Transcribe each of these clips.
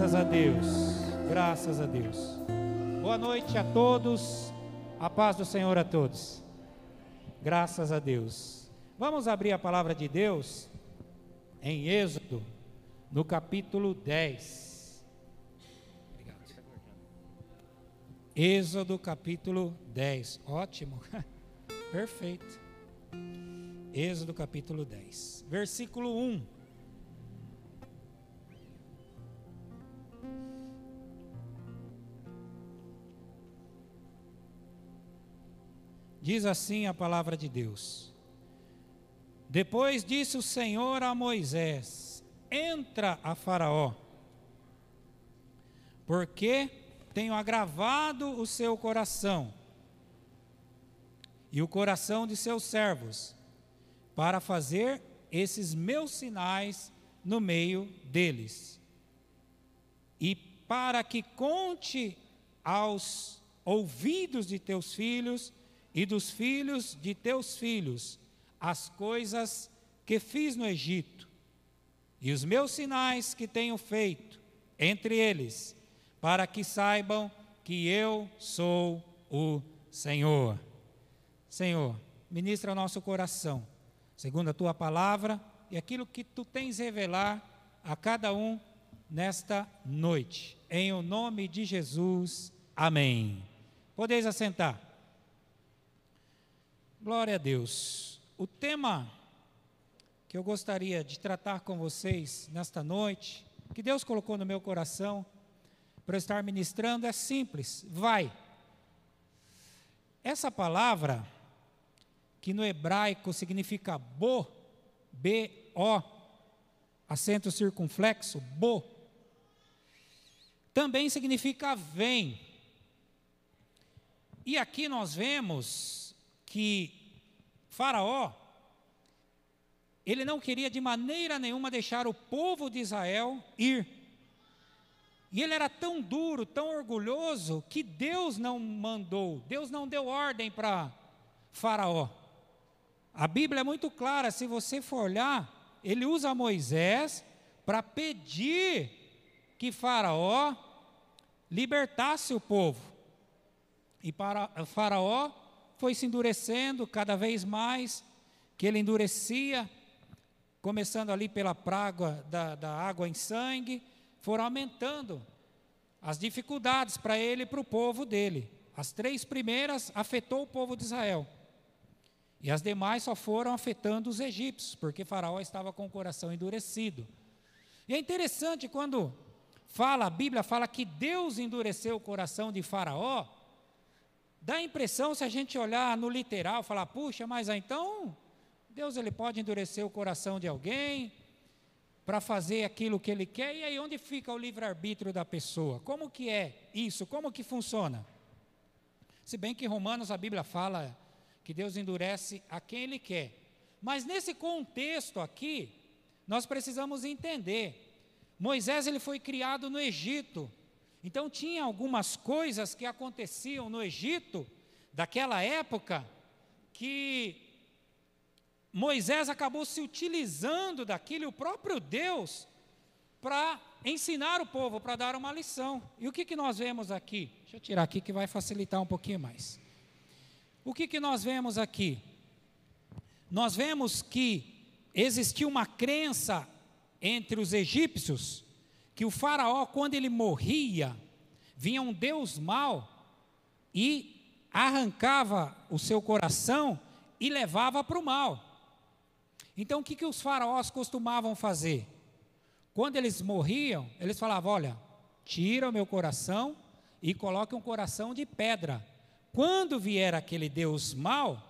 Graças a Deus, graças a Deus. Boa noite a todos, a paz do Senhor a todos. Graças a Deus. Vamos abrir a palavra de Deus em Êxodo, no capítulo 10. Obrigado. Êxodo, capítulo 10. Ótimo, perfeito. Êxodo, capítulo 10, versículo 1. Diz assim a palavra de Deus. Depois disse o Senhor a Moisés: Entra a Faraó, porque tenho agravado o seu coração e o coração de seus servos, para fazer esses meus sinais no meio deles, e para que conte aos ouvidos de teus filhos e dos filhos de teus filhos as coisas que fiz no Egito, e os meus sinais que tenho feito entre eles, para que saibam que eu sou o Senhor. Senhor, ministra o nosso coração, segundo a tua palavra e aquilo que tu tens revelar a cada um nesta noite. Em o nome de Jesus. Amém. Podeis assentar. Glória a Deus. O tema que eu gostaria de tratar com vocês nesta noite, que Deus colocou no meu coração para eu estar ministrando, é simples: vai. Essa palavra, que no hebraico significa bo, B-O, acento circunflexo, bo, também significa vem. E aqui nós vemos que Faraó, ele não queria de maneira nenhuma deixar o povo de Israel ir. E ele era tão duro, tão orgulhoso, que Deus não mandou, Deus não deu ordem para Faraó. A Bíblia é muito clara, se você for olhar, ele usa Moisés para pedir que Faraó libertasse o povo. E para Faraó foi se endurecendo cada vez mais, que ele endurecia, começando ali pela praga da, da água em sangue, foram aumentando as dificuldades para ele e para o povo dele. As três primeiras afetou o povo de Israel. E as demais só foram afetando os egípcios, porque Faraó estava com o coração endurecido. E é interessante quando fala, a Bíblia fala que Deus endureceu o coração de Faraó, Dá a impressão, se a gente olhar no literal, falar, puxa, mas então Deus ele pode endurecer o coração de alguém para fazer aquilo que ele quer, e aí onde fica o livre-arbítrio da pessoa? Como que é isso? Como que funciona? Se bem que em Romanos a Bíblia fala que Deus endurece a quem ele quer. Mas nesse contexto aqui, nós precisamos entender. Moisés ele foi criado no Egito. Então tinha algumas coisas que aconteciam no Egito daquela época que Moisés acabou se utilizando daquilo, o próprio Deus, para ensinar o povo, para dar uma lição. E o que, que nós vemos aqui? Deixa eu tirar aqui que vai facilitar um pouquinho mais. O que, que nós vemos aqui? Nós vemos que existia uma crença entre os egípcios que o faraó, quando ele morria, vinha um Deus mau e arrancava o seu coração e levava para o mal. Então o que, que os faraós costumavam fazer? Quando eles morriam, eles falavam: Olha, tira o meu coração e coloque um coração de pedra. Quando vier aquele Deus mau,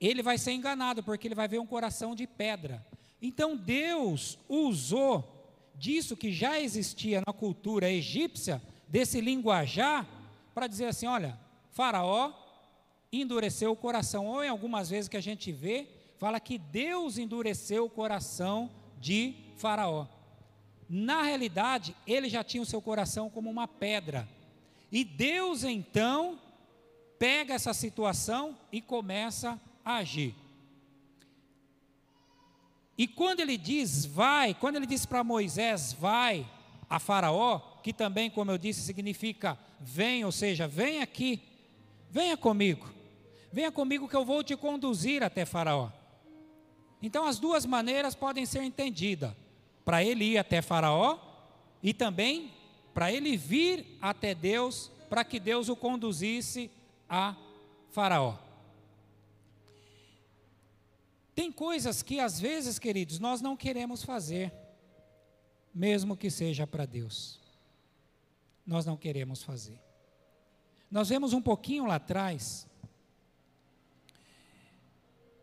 ele vai ser enganado, porque ele vai ver um coração de pedra. Então Deus usou disso que já existia na cultura egípcia, desse linguajar, para dizer assim: olha, Faraó endureceu o coração. Ou em algumas vezes que a gente vê, fala que Deus endureceu o coração de Faraó. Na realidade, ele já tinha o seu coração como uma pedra. E Deus então pega essa situação e começa a agir. E quando ele diz vai, quando ele diz para Moisés vai, a Faraó, que também, como eu disse, significa vem, ou seja, vem aqui, venha comigo, venha comigo que eu vou te conduzir até Faraó. Então, as duas maneiras podem ser entendidas: para ele ir até Faraó e também para ele vir até Deus, para que Deus o conduzisse a Faraó. Tem coisas que às vezes, queridos, nós não queremos fazer, mesmo que seja para Deus. Nós não queremos fazer. Nós vemos um pouquinho lá atrás,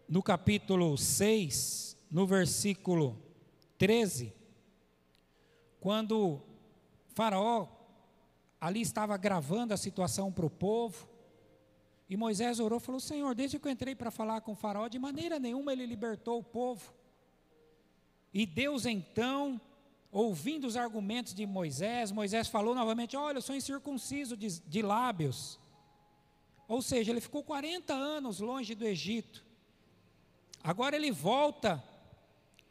no capítulo 6, no versículo 13, quando Faraó ali estava gravando a situação para o povo, e Moisés orou e falou: Senhor, desde que eu entrei para falar com o Faraó, de maneira nenhuma ele libertou o povo. E Deus então, ouvindo os argumentos de Moisés, Moisés falou novamente: Olha, eu sou incircunciso de, de lábios. Ou seja, ele ficou 40 anos longe do Egito. Agora ele volta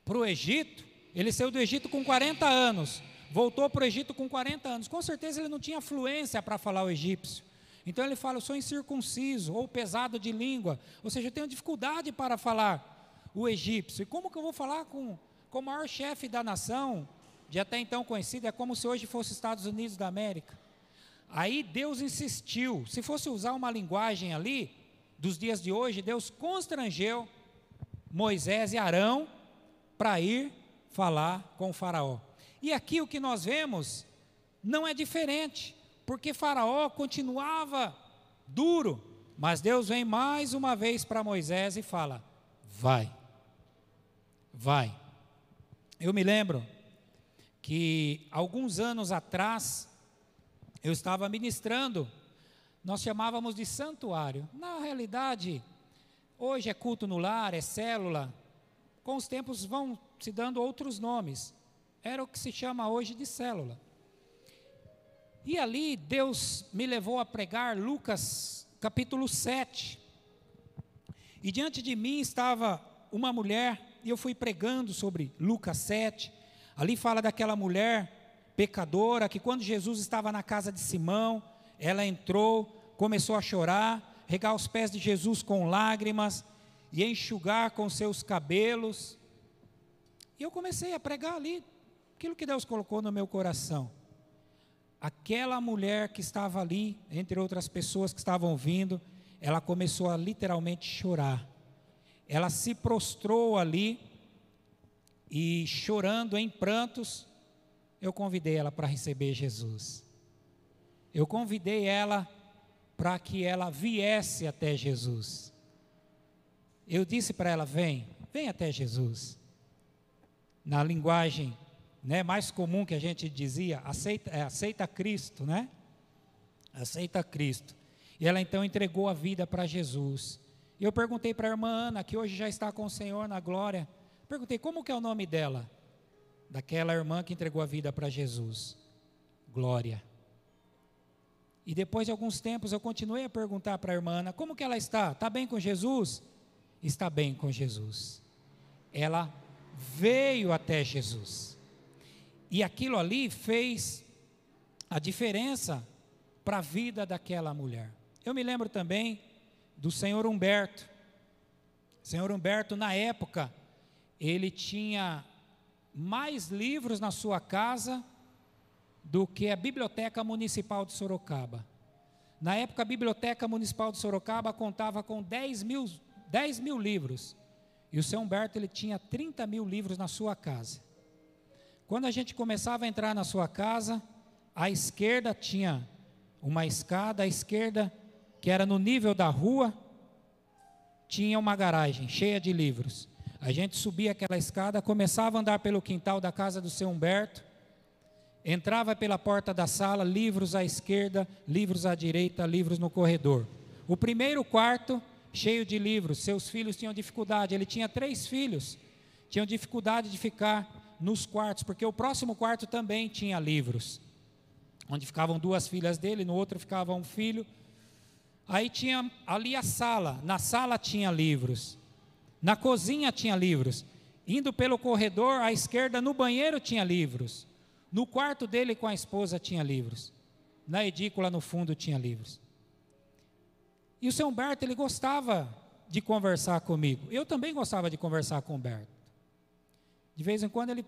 para o Egito. Ele saiu do Egito com 40 anos, voltou para o Egito com 40 anos. Com certeza ele não tinha fluência para falar o egípcio. Então ele fala: Eu sou incircunciso ou pesado de língua, ou seja, eu tenho dificuldade para falar o egípcio. E como que eu vou falar com, com o maior chefe da nação, de até então conhecido, é como se hoje fosse Estados Unidos da América? Aí Deus insistiu, se fosse usar uma linguagem ali, dos dias de hoje, Deus constrangeu Moisés e Arão para ir falar com o Faraó. E aqui o que nós vemos não é diferente porque Faraó continuava duro. Mas Deus vem mais uma vez para Moisés e fala: vai, vai. Eu me lembro que alguns anos atrás eu estava ministrando, nós chamávamos de santuário. Na realidade, hoje é culto no lar, é célula. Com os tempos vão se dando outros nomes. Era o que se chama hoje de célula. E ali Deus me levou a pregar Lucas capítulo 7. E diante de mim estava uma mulher, e eu fui pregando sobre Lucas 7. Ali fala daquela mulher pecadora que quando Jesus estava na casa de Simão, ela entrou, começou a chorar, regar os pés de Jesus com lágrimas e enxugar com seus cabelos. E eu comecei a pregar ali aquilo que Deus colocou no meu coração aquela mulher que estava ali, entre outras pessoas que estavam vindo, ela começou a literalmente chorar. Ela se prostrou ali e chorando em prantos, eu convidei ela para receber Jesus. Eu convidei ela para que ela viesse até Jesus. Eu disse para ela: vem, vem até Jesus. Na linguagem né, mais comum que a gente dizia, aceita, é, aceita Cristo, né? Aceita Cristo. E ela então entregou a vida para Jesus. E eu perguntei para a irmã Ana, que hoje já está com o Senhor na glória, perguntei como que é o nome dela? Daquela irmã que entregou a vida para Jesus. Glória. E depois de alguns tempos eu continuei a perguntar para a irmã Ana, como que ela está? Está bem com Jesus? Está bem com Jesus. Ela veio até Jesus. E aquilo ali fez a diferença para a vida daquela mulher. Eu me lembro também do senhor Humberto. Senhor Humberto, na época, ele tinha mais livros na sua casa do que a Biblioteca Municipal de Sorocaba. Na época, a Biblioteca Municipal de Sorocaba contava com 10 mil, 10 mil livros. E o seu Humberto ele tinha 30 mil livros na sua casa. Quando a gente começava a entrar na sua casa, à esquerda tinha uma escada, à esquerda, que era no nível da rua, tinha uma garagem cheia de livros. A gente subia aquela escada, começava a andar pelo quintal da casa do seu Humberto, entrava pela porta da sala, livros à esquerda, livros à direita, livros no corredor. O primeiro quarto, cheio de livros, seus filhos tinham dificuldade, ele tinha três filhos, tinham dificuldade de ficar nos quartos, porque o próximo quarto também tinha livros, onde ficavam duas filhas dele, no outro ficava um filho. Aí tinha ali a sala, na sala tinha livros, na cozinha tinha livros, indo pelo corredor à esquerda, no banheiro tinha livros. No quarto dele com a esposa tinha livros. Na edícula no fundo tinha livros. E o seu Humberto, ele gostava de conversar comigo. Eu também gostava de conversar com o Humberto. De vez em quando ele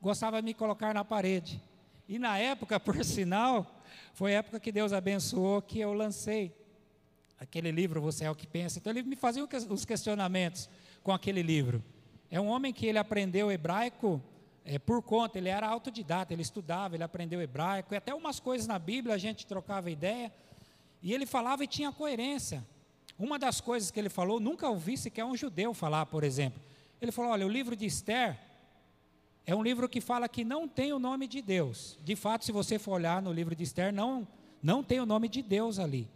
gostava de me colocar na parede. E na época, por sinal, foi a época que Deus abençoou que eu lancei aquele livro Você é o que pensa. Então ele me fazia os questionamentos com aquele livro. É um homem que ele aprendeu hebraico é, por conta, ele era autodidata, ele estudava, ele aprendeu hebraico, e até umas coisas na Bíblia a gente trocava ideia, e ele falava e tinha coerência. Uma das coisas que ele falou, nunca ouvi sequer um judeu falar, por exemplo. Ele falou: olha, o livro de Esther é um livro que fala que não tem o nome de Deus. De fato, se você for olhar no livro de Esther, não, não tem o nome de Deus ali.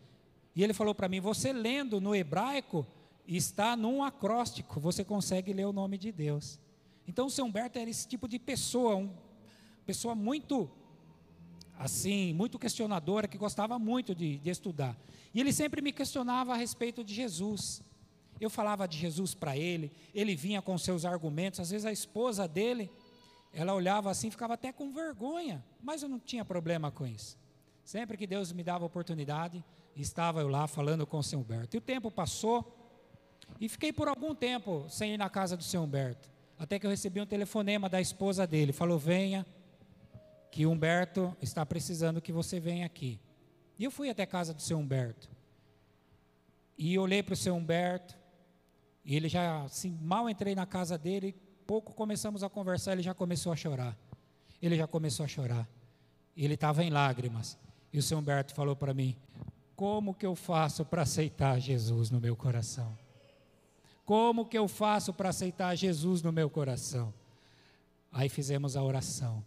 E ele falou para mim: você lendo no hebraico, está num acróstico, você consegue ler o nome de Deus. Então, o seu Humberto era esse tipo de pessoa, uma pessoa muito, assim, muito questionadora, que gostava muito de, de estudar. E ele sempre me questionava a respeito de Jesus. Eu falava de Jesus para ele, ele vinha com seus argumentos, às vezes a esposa dele, ela olhava assim, ficava até com vergonha, mas eu não tinha problema com isso. Sempre que Deus me dava oportunidade, estava eu lá falando com o seu Humberto. E o tempo passou, e fiquei por algum tempo sem ir na casa do seu Humberto. Até que eu recebi um telefonema da esposa dele. Falou: Venha, que Humberto está precisando que você venha aqui. E eu fui até a casa do seu Humberto. E olhei para o seu Humberto. E ele já, assim, mal entrei na casa dele, pouco começamos a conversar, ele já começou a chorar. Ele já começou a chorar. Ele estava em lágrimas. E o seu Humberto falou para mim: Como que eu faço para aceitar Jesus no meu coração? Como que eu faço para aceitar Jesus no meu coração? Aí fizemos a oração.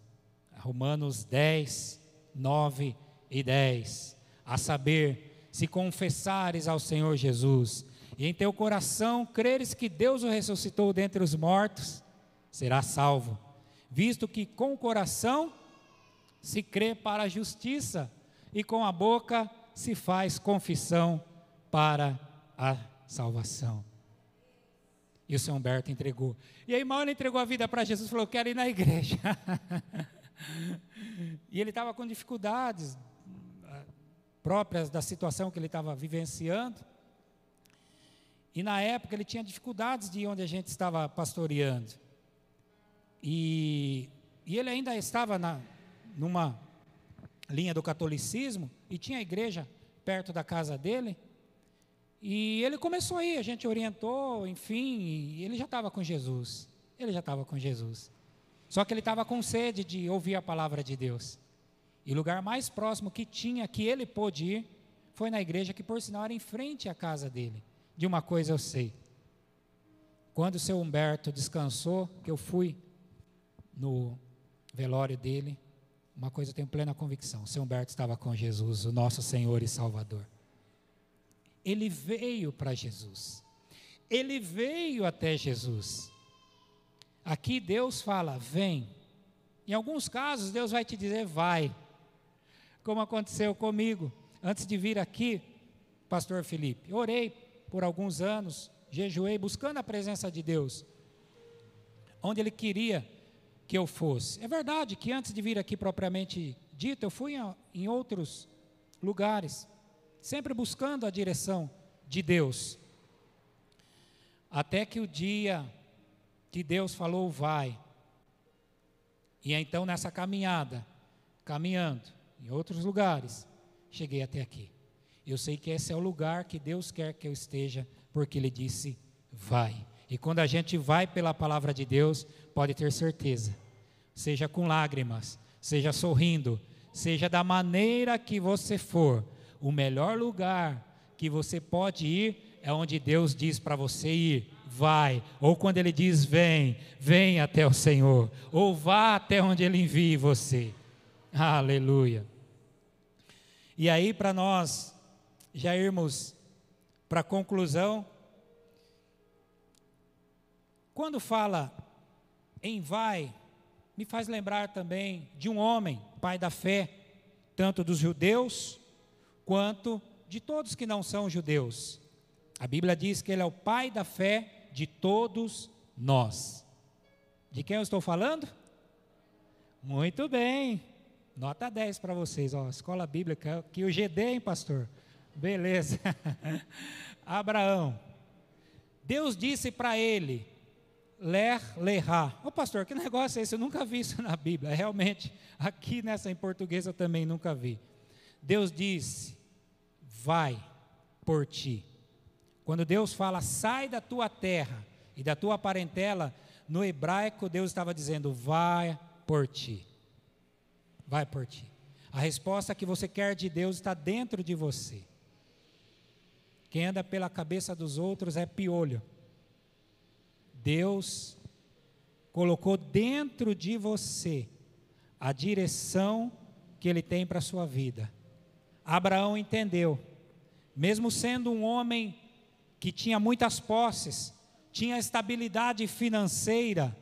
Romanos 10, 9 e 10. A saber, se confessares ao Senhor Jesus e em teu coração creres que Deus o ressuscitou dentre os mortos, será salvo, visto que com o coração se crê para a justiça e com a boca se faz confissão para a salvação. E o seu Humberto entregou. E aí, ele entregou a vida para Jesus, falou: Quero ir na igreja. e ele estava com dificuldades ah, próprias da situação que ele estava vivenciando. E na época ele tinha dificuldades de onde a gente estava pastoreando. E, e ele ainda estava na, numa linha do catolicismo e tinha a igreja perto da casa dele. E ele começou aí, a gente orientou, enfim, ele já estava com Jesus. Ele já estava com Jesus. Só que ele estava com sede de ouvir a palavra de Deus. E o lugar mais próximo que tinha, que ele pôde ir, foi na igreja que, por sinal, era em frente à casa dele. De uma coisa eu sei. Quando o seu Humberto descansou, que eu fui no velório dele, uma coisa eu tenho plena convicção: o seu Humberto estava com Jesus, o nosso Senhor e Salvador. Ele veio para Jesus. Ele veio até Jesus. Aqui Deus fala, vem. Em alguns casos, Deus vai te dizer, vai. Como aconteceu comigo. Antes de vir aqui, Pastor Felipe, orei por alguns anos, jejuei, buscando a presença de Deus, onde Ele queria que eu fosse. É verdade que antes de vir aqui propriamente dito, eu fui em outros lugares sempre buscando a direção de Deus. Até que o dia que Deus falou, vai. E então nessa caminhada, caminhando em outros lugares, cheguei até aqui. Eu sei que esse é o lugar que Deus quer que eu esteja, porque Ele disse, vai. E quando a gente vai pela palavra de Deus, pode ter certeza, seja com lágrimas, seja sorrindo, seja da maneira que você for, o melhor lugar que você pode ir é onde Deus diz para você ir, vai. Ou quando Ele diz, vem, vem até o Senhor. Ou vá até onde Ele envie você. Aleluia. E aí, para nós já irmos para a conclusão, quando fala em vai, me faz lembrar também de um homem, pai da fé, tanto dos judeus quanto de todos que não são judeus. A Bíblia diz que ele é o pai da fé de todos nós. De quem eu estou falando? Muito bem. Nota 10 para vocês, ó, escola bíblica, que o GD, hein, pastor? Beleza. Abraão. Deus disse para ele: Ler, lerá. Ô pastor, que negócio é esse? Eu nunca vi isso na Bíblia. Realmente, aqui nessa em português eu também nunca vi. Deus disse: Vai por ti. Quando Deus fala, sai da tua terra e da tua parentela, no hebraico Deus estava dizendo, vai por ti. Vai por ti. A resposta que você quer de Deus está dentro de você. Quem anda pela cabeça dos outros é piolho. Deus colocou dentro de você a direção que Ele tem para a sua vida. Abraão entendeu, mesmo sendo um homem que tinha muitas posses, tinha estabilidade financeira,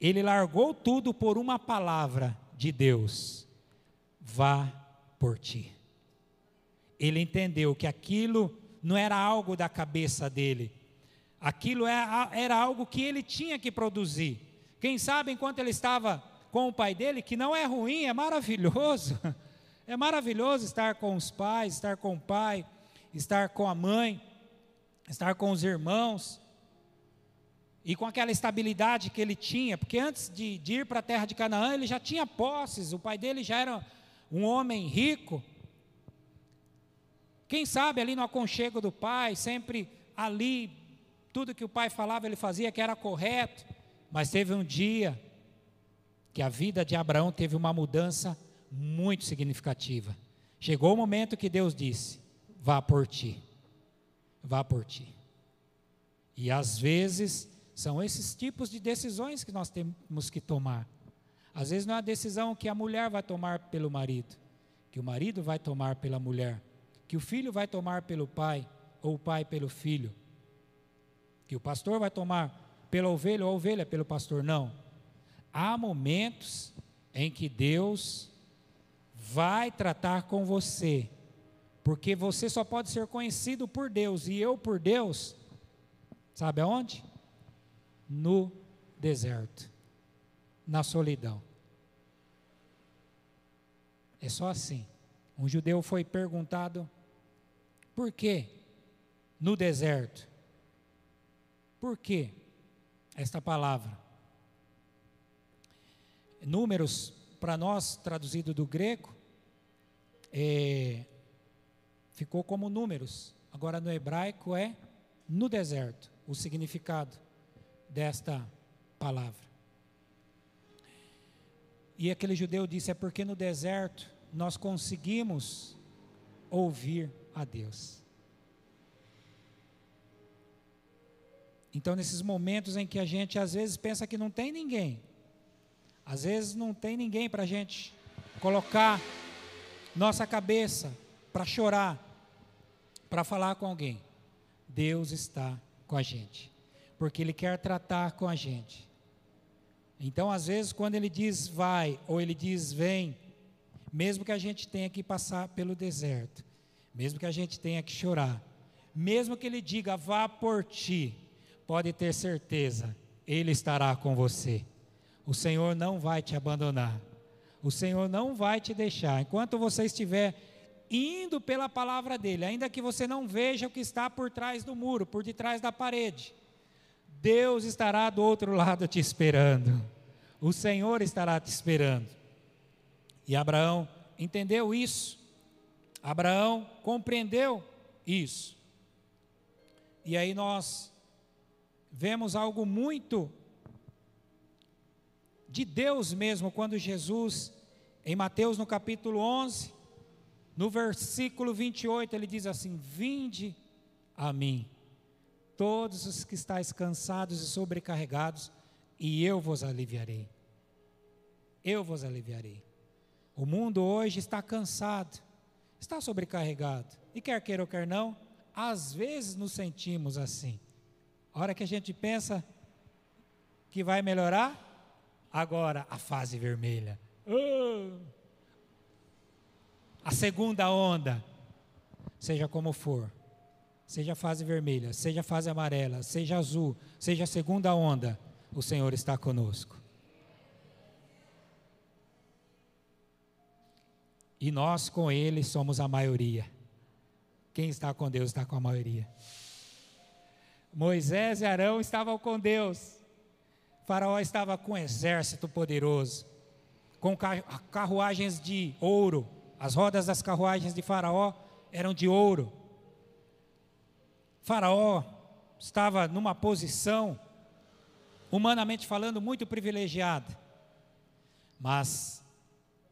ele largou tudo por uma palavra de Deus: vá por ti. Ele entendeu que aquilo não era algo da cabeça dele, aquilo era, é era algo que ele tinha que produzir. Quem sabe enquanto ele estava com o pai dele, que não é ruim, é maravilhoso. É maravilhoso estar com os pais, estar com o pai, estar com a mãe, estar com os irmãos, e com aquela estabilidade que ele tinha, porque antes de, de ir para a terra de Canaã, ele já tinha posses, o pai dele já era um homem rico. Quem sabe ali no aconchego do pai, sempre ali, tudo que o pai falava ele fazia que era correto, mas teve um dia que a vida de Abraão teve uma mudança muito significativa. Chegou o momento que Deus disse: vá por ti, vá por ti. E às vezes são esses tipos de decisões que nós temos que tomar. Às vezes não é a decisão que a mulher vai tomar pelo marido, que o marido vai tomar pela mulher, que o filho vai tomar pelo pai, ou o pai pelo filho, que o pastor vai tomar pela ovelha ou a ovelha pelo pastor. Não. Há momentos em que Deus vai tratar com você, porque você só pode ser conhecido por Deus e eu por Deus, sabe aonde? no deserto, na solidão. É só assim. Um judeu foi perguntado por que no deserto? Por que esta palavra? Números, para nós, traduzido do grego, é, ficou como números. Agora no hebraico é no deserto, o significado desta palavra. E aquele judeu disse: é porque no deserto nós conseguimos ouvir a Deus. Então, nesses momentos em que a gente às vezes pensa que não tem ninguém, às vezes não tem ninguém para a gente colocar nossa cabeça para chorar, para falar com alguém, Deus está com a gente porque Ele quer tratar com a gente. Então, às vezes, quando Ele diz vai ou Ele diz vem, mesmo que a gente tenha que passar pelo deserto, mesmo que a gente tenha que chorar, mesmo que Ele diga vá por ti, pode ter certeza, Ele estará com você. O Senhor não vai te abandonar. O Senhor não vai te deixar. Enquanto você estiver indo pela palavra dele, ainda que você não veja o que está por trás do muro, por detrás da parede, Deus estará do outro lado te esperando. O Senhor estará te esperando. E Abraão entendeu isso. Abraão compreendeu isso. E aí nós vemos algo muito de Deus mesmo, quando Jesus, em Mateus no capítulo 11, no versículo 28, ele diz assim: Vinde a mim todos os que estáis cansados e sobrecarregados, e eu vos aliviarei. Eu vos aliviarei. O mundo hoje está cansado, está sobrecarregado, e quer queira ou quer não, às vezes nos sentimos assim. A hora que a gente pensa que vai melhorar, agora a fase vermelha. Uh! A segunda onda, seja como for seja fase vermelha, seja fase amarela, seja azul, seja segunda onda, o Senhor está conosco. E nós com ele somos a maioria. Quem está com Deus está com a maioria. Moisés e Arão estavam com Deus. faraó estava com um exército poderoso, com carruagens de ouro. As rodas das carruagens de Faraó eram de ouro. Faraó estava numa posição, humanamente falando, muito privilegiada. Mas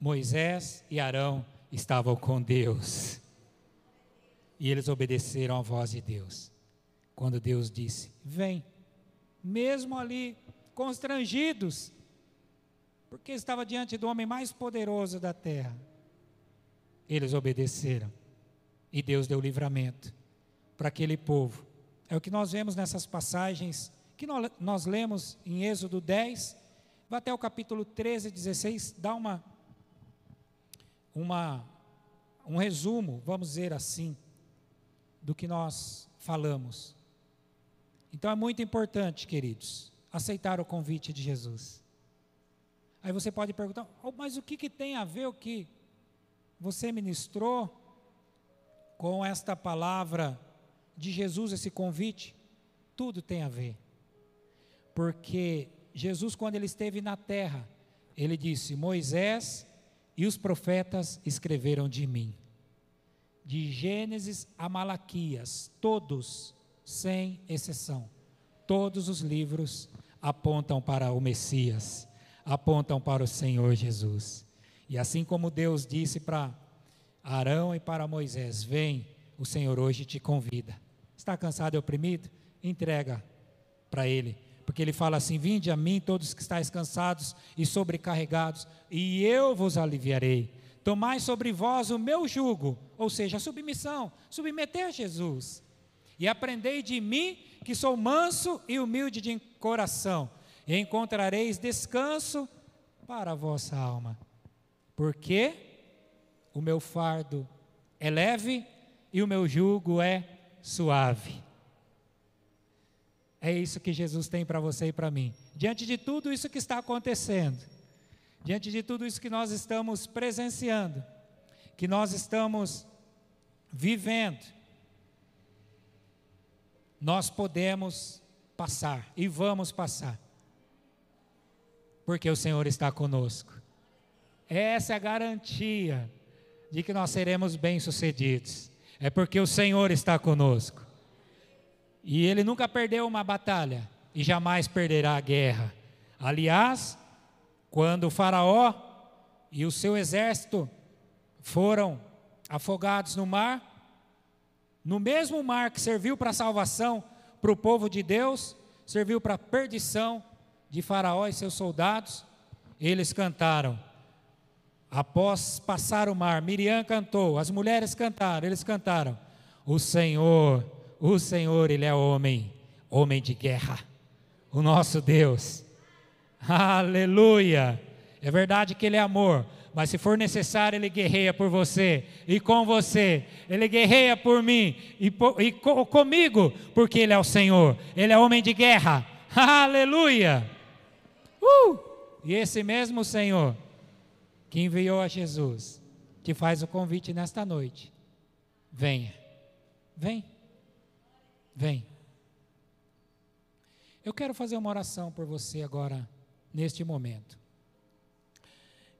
Moisés e Arão estavam com Deus. E eles obedeceram à voz de Deus. Quando Deus disse: Vem, mesmo ali constrangidos, porque estava diante do homem mais poderoso da terra, eles obedeceram. E Deus deu livramento para aquele povo. É o que nós vemos nessas passagens que nós, lemos em Êxodo 10, vai até o capítulo 13, 16, dá uma, uma, um resumo, vamos dizer assim, do que nós falamos. Então é muito importante, queridos, aceitar o convite de Jesus. Aí você pode perguntar, oh, mas o que, que tem a ver o que você ministrou com esta palavra de Jesus, esse convite? Tudo tem a ver. Porque Jesus, quando ele esteve na terra, ele disse: Moisés e os profetas escreveram de mim. De Gênesis a Malaquias, todos sem exceção. Todos os livros apontam para o Messias, apontam para o Senhor Jesus. E assim como Deus disse para Arão e para Moisés: Vem, o Senhor hoje te convida. Está cansado e oprimido? Entrega para Ele. Porque Ele fala assim: Vinde a mim, todos que estáis cansados e sobrecarregados, e eu vos aliviarei. Tomai sobre vós o meu jugo, ou seja, a submissão, submeter a Jesus e aprendei de mim, que sou manso e humilde de coração, e encontrareis descanso para a vossa alma. Porque o meu fardo é leve e o meu jugo é suave. É isso que Jesus tem para você e para mim. Diante de tudo isso que está acontecendo, diante de tudo isso que nós estamos presenciando, que nós estamos vivendo, nós podemos passar e vamos passar, porque o Senhor está conosco. Essa é a garantia de que nós seremos bem-sucedidos, é porque o Senhor está conosco. E ele nunca perdeu uma batalha e jamais perderá a guerra. Aliás, quando o Faraó e o seu exército foram afogados no mar, no mesmo mar que serviu para salvação para o povo de Deus, serviu para a perdição de Faraó e seus soldados, eles cantaram. Após passar o mar, Miriam cantou, as mulheres cantaram, eles cantaram: O Senhor, o Senhor, Ele é homem, homem de guerra, o nosso Deus. Aleluia! É verdade que Ele é amor, mas se for necessário, Ele guerreia por você e com você, Ele guerreia por mim e, por, e co, comigo, porque Ele é o Senhor, Ele é homem de guerra, aleluia! Uh! E esse mesmo Senhor que enviou a Jesus, te faz o convite nesta noite: venha, vem, vem. Eu quero fazer uma oração por você agora, neste momento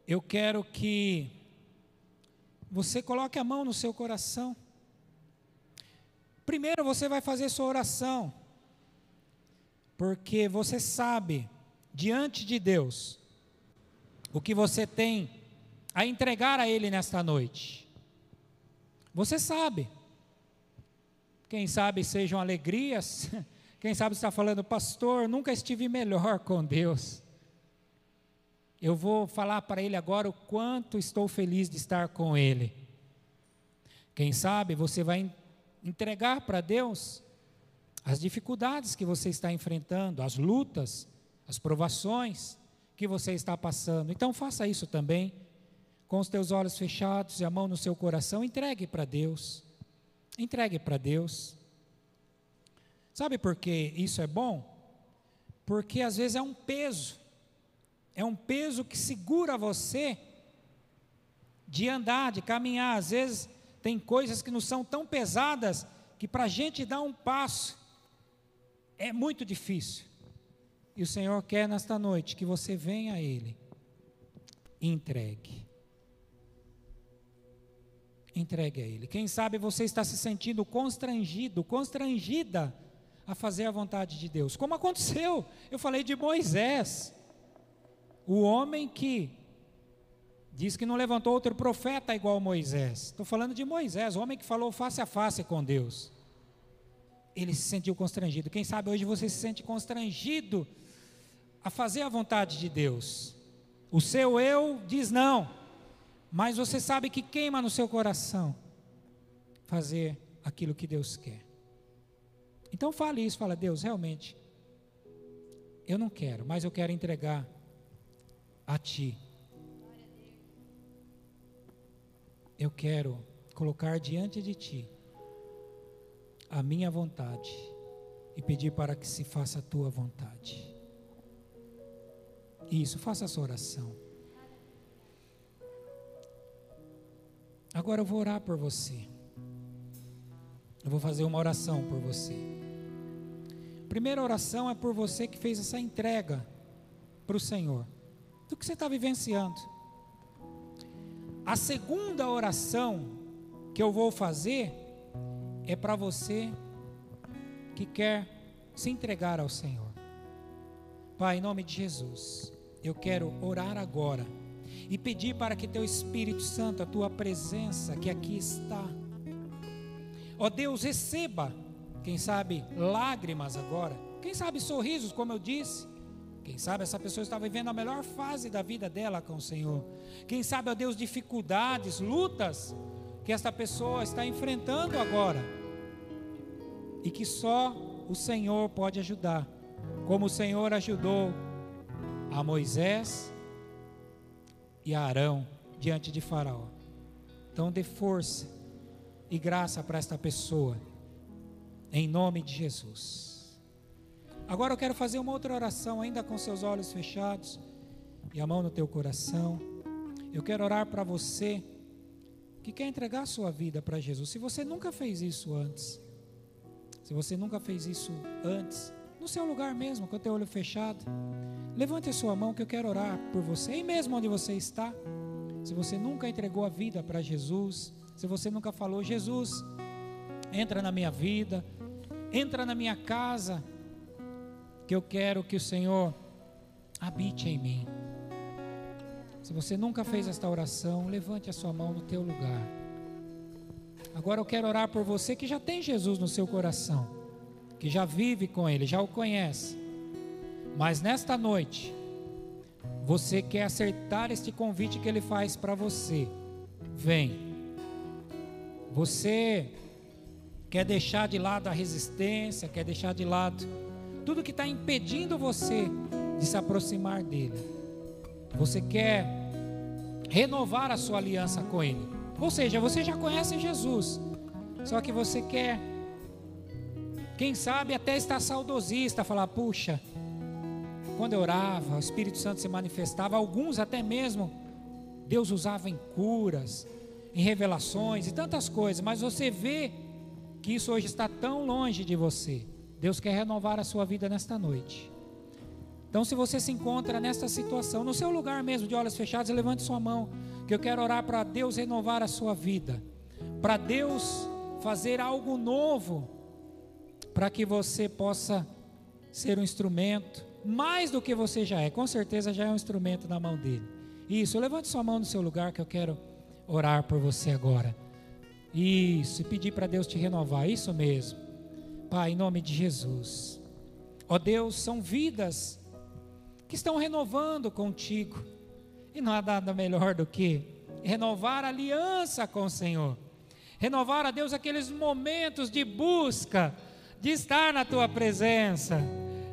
eu quero que você coloque a mão no seu coração. Primeiro você vai fazer sua oração, porque você sabe, diante de Deus, o que você tem a entregar a Ele nesta noite. Você sabe. Quem sabe sejam alegrias, quem sabe está falando, pastor, nunca estive melhor com Deus. Eu vou falar para ele agora o quanto estou feliz de estar com ele. Quem sabe você vai entregar para Deus as dificuldades que você está enfrentando, as lutas, as provações que você está passando. Então faça isso também, com os teus olhos fechados e a mão no seu coração, entregue para Deus. Entregue para Deus. Sabe por que isso é bom? Porque às vezes é um peso é um peso que segura você de andar, de caminhar. Às vezes tem coisas que não são tão pesadas que para a gente dar um passo é muito difícil. E o Senhor quer nesta noite que você venha a Ele e entregue. Entregue a Ele. Quem sabe você está se sentindo constrangido, constrangida a fazer a vontade de Deus. Como aconteceu? Eu falei de Moisés, o homem que diz que não levantou outro profeta igual Moisés. Estou falando de Moisés, o homem que falou face a face com Deus. Ele se sentiu constrangido. Quem sabe hoje você se sente constrangido a fazer a vontade de Deus. O seu eu diz não, mas você sabe que queima no seu coração fazer aquilo que Deus quer. Então fale isso, fala, Deus, realmente, eu não quero, mas eu quero entregar a Ti. Eu quero colocar diante de Ti a minha vontade e pedir para que se faça a Tua vontade. Isso, faça sua oração. Agora eu vou orar por você. Eu vou fazer uma oração por você. A primeira oração é por você que fez essa entrega para o Senhor, do que você está vivenciando. A segunda oração que eu vou fazer é para você que quer se entregar ao Senhor. Pai, em nome de Jesus, eu quero orar agora e pedir para que Teu Espírito Santo, a Tua presença que aqui está, Ó Deus, receba, quem sabe, lágrimas agora, quem sabe sorrisos, como eu disse. Quem sabe essa pessoa está vivendo a melhor fase da vida dela com o Senhor. Quem sabe, ó Deus, dificuldades, lutas que esta pessoa está enfrentando agora. E que só o Senhor pode ajudar. Como o Senhor ajudou a Moisés e Arão diante de Faraó. Então dê força e graça para esta pessoa, em nome de Jesus. Agora eu quero fazer uma outra oração, ainda com seus olhos fechados e a mão no teu coração. Eu quero orar para você que quer entregar a sua vida para Jesus. Se você nunca fez isso antes, se você nunca fez isso antes, no seu lugar mesmo, com o teu olho fechado, levante a sua mão que eu quero orar por você, aí mesmo onde você está. Se você nunca entregou a vida para Jesus, se você nunca falou, Jesus, entra na minha vida, entra na minha casa, que eu quero que o Senhor habite em mim. Se você nunca fez esta oração, levante a sua mão no teu lugar. Agora eu quero orar por você que já tem Jesus no seu coração, que já vive com Ele, já o conhece. Mas nesta noite, você quer acertar este convite que Ele faz para você. Vem você quer deixar de lado a resistência, quer deixar de lado tudo que está impedindo você de se aproximar dele. Você quer renovar a sua aliança com ele. Ou seja, você já conhece Jesus, só que você quer, quem sabe até estar saudosista, falar: puxa, quando eu orava, o Espírito Santo se manifestava, alguns até mesmo Deus usava em curas, em revelações e tantas coisas, mas você vê que isso hoje está tão longe de você. Deus quer renovar a sua vida nesta noite. Então, se você se encontra nesta situação, no seu lugar mesmo, de olhos fechados, levante sua mão, que eu quero orar para Deus renovar a sua vida, para Deus fazer algo novo, para que você possa ser um instrumento, mais do que você já é, com certeza já é um instrumento na mão dele. Isso, levante sua mão no seu lugar, que eu quero orar por você agora. Isso, e pedir para Deus te renovar, isso mesmo. Pai, em nome de Jesus. Ó Deus, são vidas que estão renovando contigo. E não há nada melhor do que renovar a aliança com o Senhor. Renovar a Deus aqueles momentos de busca, de estar na tua presença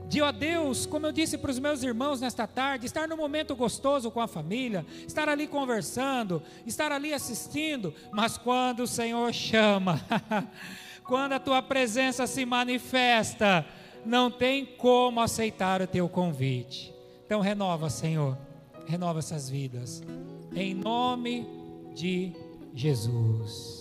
de, ó Deus, como eu disse para os meus irmãos nesta tarde, estar num momento gostoso com a família, estar ali conversando, estar ali assistindo, mas quando o Senhor chama, quando a tua presença se manifesta, não tem como aceitar o teu convite. Então renova, Senhor, renova essas vidas. Em nome de Jesus.